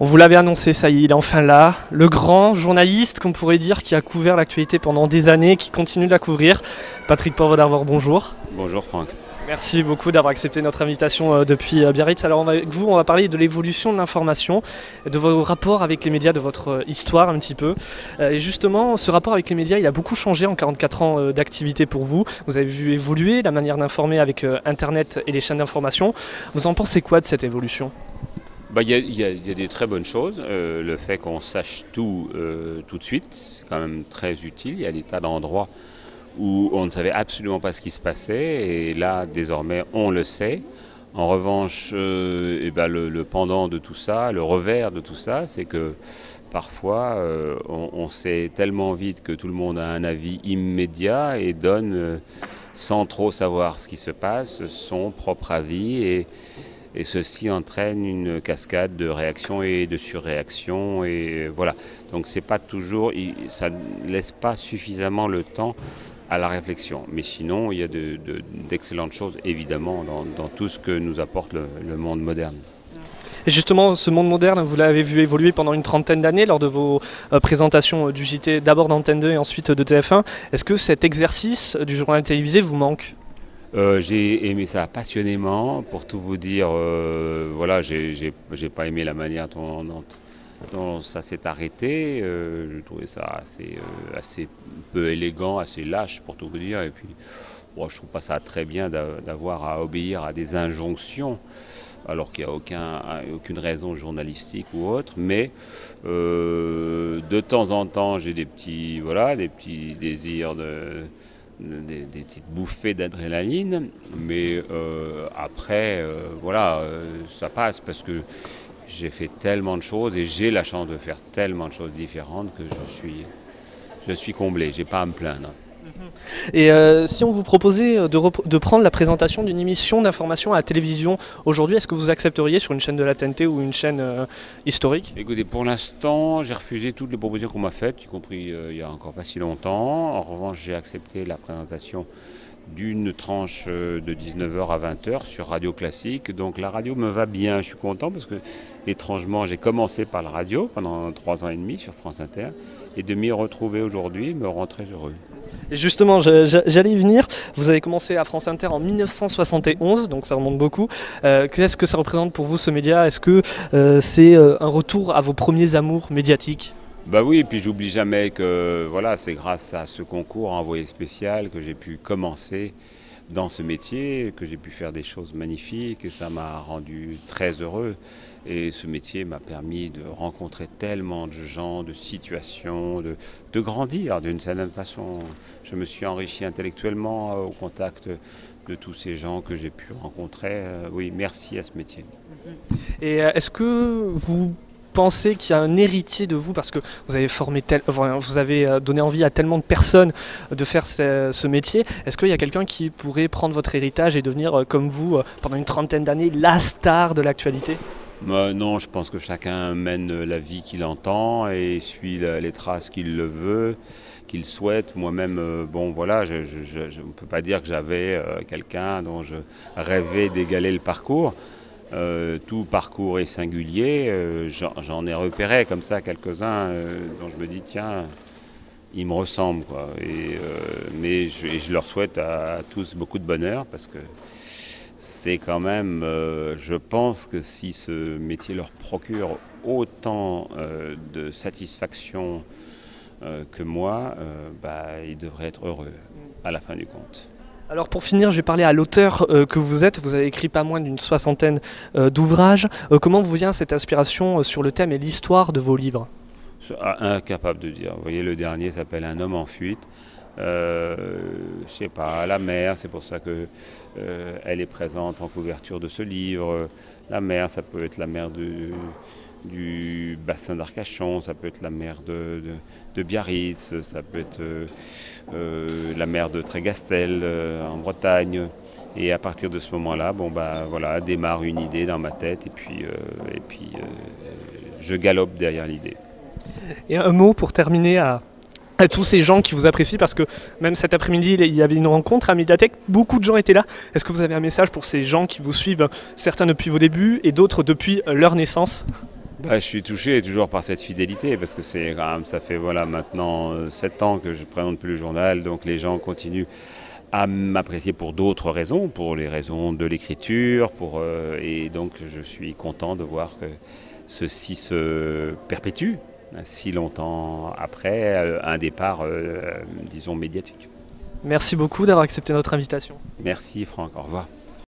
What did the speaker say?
On vous l'avait annoncé, ça y est, il est enfin là. Le grand journaliste, qu'on pourrait dire, qui a couvert l'actualité pendant des années, qui continue de la couvrir. Patrick Poivre d'Arvor, bonjour. Bonjour Franck. Merci beaucoup d'avoir accepté notre invitation euh, depuis euh, Biarritz. Alors avec vous, on va parler de l'évolution de l'information, de vos rapports avec les médias, de votre euh, histoire un petit peu. Et justement, ce rapport avec les médias, il a beaucoup changé en 44 ans d'activité pour vous. Vous avez vu évoluer la manière d'informer avec Internet et les chaînes d'information. Vous en pensez quoi de cette évolution? Bah, il y, a des très bonnes choses. le fait qu'on sache tout tout de suite, c'est quand même très utile. Il y a des tas d'endroits où on ne savait absolument pas ce qui se passait et là désormais on le sait. En revanche, euh, eh ben, le, pendant de tout ça, le revers de tout ça, c'est que parfois euh, on, sait tellement vite que tout le monde a un avis immédiat et donne, euh, sans trop savoir ce qui se passe, son propre avis et, et ceci entraîne une cascade de réactions et de surréactions et voilà. Donc c'est pas toujours, ça ne laisse pas suffisamment le temps à la réflexion. Mais sinon, il y a d'excellentes choses, évidemment, dans, tout ce que nous apporte le, monde moderne. Et justement, ce monde moderne, vous l'avez vu évoluer pendant une trentaine d'années lors de vos euh, présentations du JT, d'abord d'Antenne 2 et ensuite de TF1. Est-ce que cet exercice du journal télévisé vous manque? Euh, j'ai aimé ça passionnément. Pour tout vous dire, euh, voilà, j'ai pas aimé la manière dont, ça s'est arrêté. Euh, je trouvais ça assez, euh, assez peu élégant, assez lâche pour tout vous dire. Et puis, bon, je trouve pas ça très bien d'avoir à obéir à des injonctions alors qu'il n'y a aucun, aucune raison journalistique ou autre, mais euh, de temps en temps j'ai des petits, voilà, des petits désirs de, des, petites bouffées d'adrénaline, mais après, voilà, ça passe parce que j'ai fait tellement de choses et j'ai la chance de faire tellement de choses différentes que je suis, je suis comblé, j'ai pas à me plaindre. Mhm. Et euh, si on vous proposait de, prendre la présentation d'une émission d'information à la télévision aujourd'hui, est-ce que vous accepteriez sur une chaîne de la TNT ou une chaîne euh, historique? Écoutez, pour l'instant, j'ai refusé toutes les propositions qu'on m'a faites, y compris euh, il y a encore pas si longtemps. En revanche, j'ai accepté la présentation d'une tranche euh, de 19h à 20h sur Radio Classique. Donc la radio me va bien, je suis content parce que étrangement j'ai commencé par la radio pendant trois ans et demi sur France Inter et de m'y retrouver aujourd'hui me rend très heureux. Justement, j'allais y venir. Vous avez commencé à France Inter en 1971, donc ça remonte beaucoup. Euh, qu'est-ce que ça représente pour vous ce média? Est-ce que euh, c'est un retour à vos premiers amours médiatiques? Bah oui, et puis j'oublie jamais que voilà, c'est grâce à ce concours envoyé spécial que j'ai pu commencer dans ce métier, que j'ai pu faire des choses magnifiques et ça m'a rendu très heureux. Et ce métier m'a permis de rencontrer tellement de gens, de situations, de, de grandir d'une certaine façon. Je me suis enrichi intellectuellement au contact de tous ces gens que j'ai pu rencontrer. Euh, oui, merci à ce métier. Et euh, est-ce que vous pensez qu'il y a un héritier de vous parce que vous avez formé tel, vous avez euh, donné envie à tellement de personnes de faire ce, métier. Est-ce qu'il y a quelqu'un qui pourrait prendre votre héritage et devenir euh, comme vous euh, pendant une trentaine d'années la star de l'actualité? Bah, non, je pense que chacun mène la vie qu'il entend et suit les traces qu'il le veut, qu'il souhaite. Moi-même, bon voilà, je ne peux pas dire que j'avais quelqu'un dont je rêvais d'égaler le parcours. Euh, tout parcours est singulier. Euh, j'en ai repéré comme ça quelques-uns euh, dont je me dis, tiens, ils me ressemblent. Quoi. Et, mais je, leur souhaite à, tous beaucoup de bonheur parce que c'est quand même, je pense que si ce métier leur procure autant de satisfaction que moi, bah, ils devraient être heureux à la fin du compte. Alors pour finir, je vais parler à l'auteur euh, que vous êtes. Vous avez écrit pas moins d'une soixantaine euh, d'ouvrages. Euh, comment vous vient cette inspiration sur le thème et l'histoire de vos livres? Ah, Incapable de dire. Vous voyez, le dernier s'appelle Un homme en fuite. je sais pas, la mer, c'est pour ça que elle est présente en couverture de ce livre. La mer, ça peut être la mer de du bassin d'Arcachon, ça peut être la mer de, Biarritz, ça peut être euh, euh, la mer de Trégastel euh, en Bretagne. Et à partir de ce moment-là, bon bah voilà, démarre une idée dans ma tête et puis, et puis je galope derrière l'idée. Et un mot pour terminer à, à tous ces gens qui vous apprécient parce que même cet après-midi il y avait une rencontre à Mediatek, beaucoup de gens étaient là. Est-ce que vous avez un message pour ces gens qui vous suivent, certains depuis vos débuts et d'autres depuis leur naissance? Bah, Je suis touché toujours par cette fidélité parce que c'est quand même, ça fait voilà, maintenant 7 ans que je ne présente plus le journal, donc les gens continuent à m'apprécier pour d'autres raisons, pour les raisons de l'écriture, pour et donc je suis content de voir que ceci se perpétue si longtemps après euh, un départ, euh, disons, médiatique. Merci beaucoup d'avoir accepté notre invitation. Merci Franck, au revoir.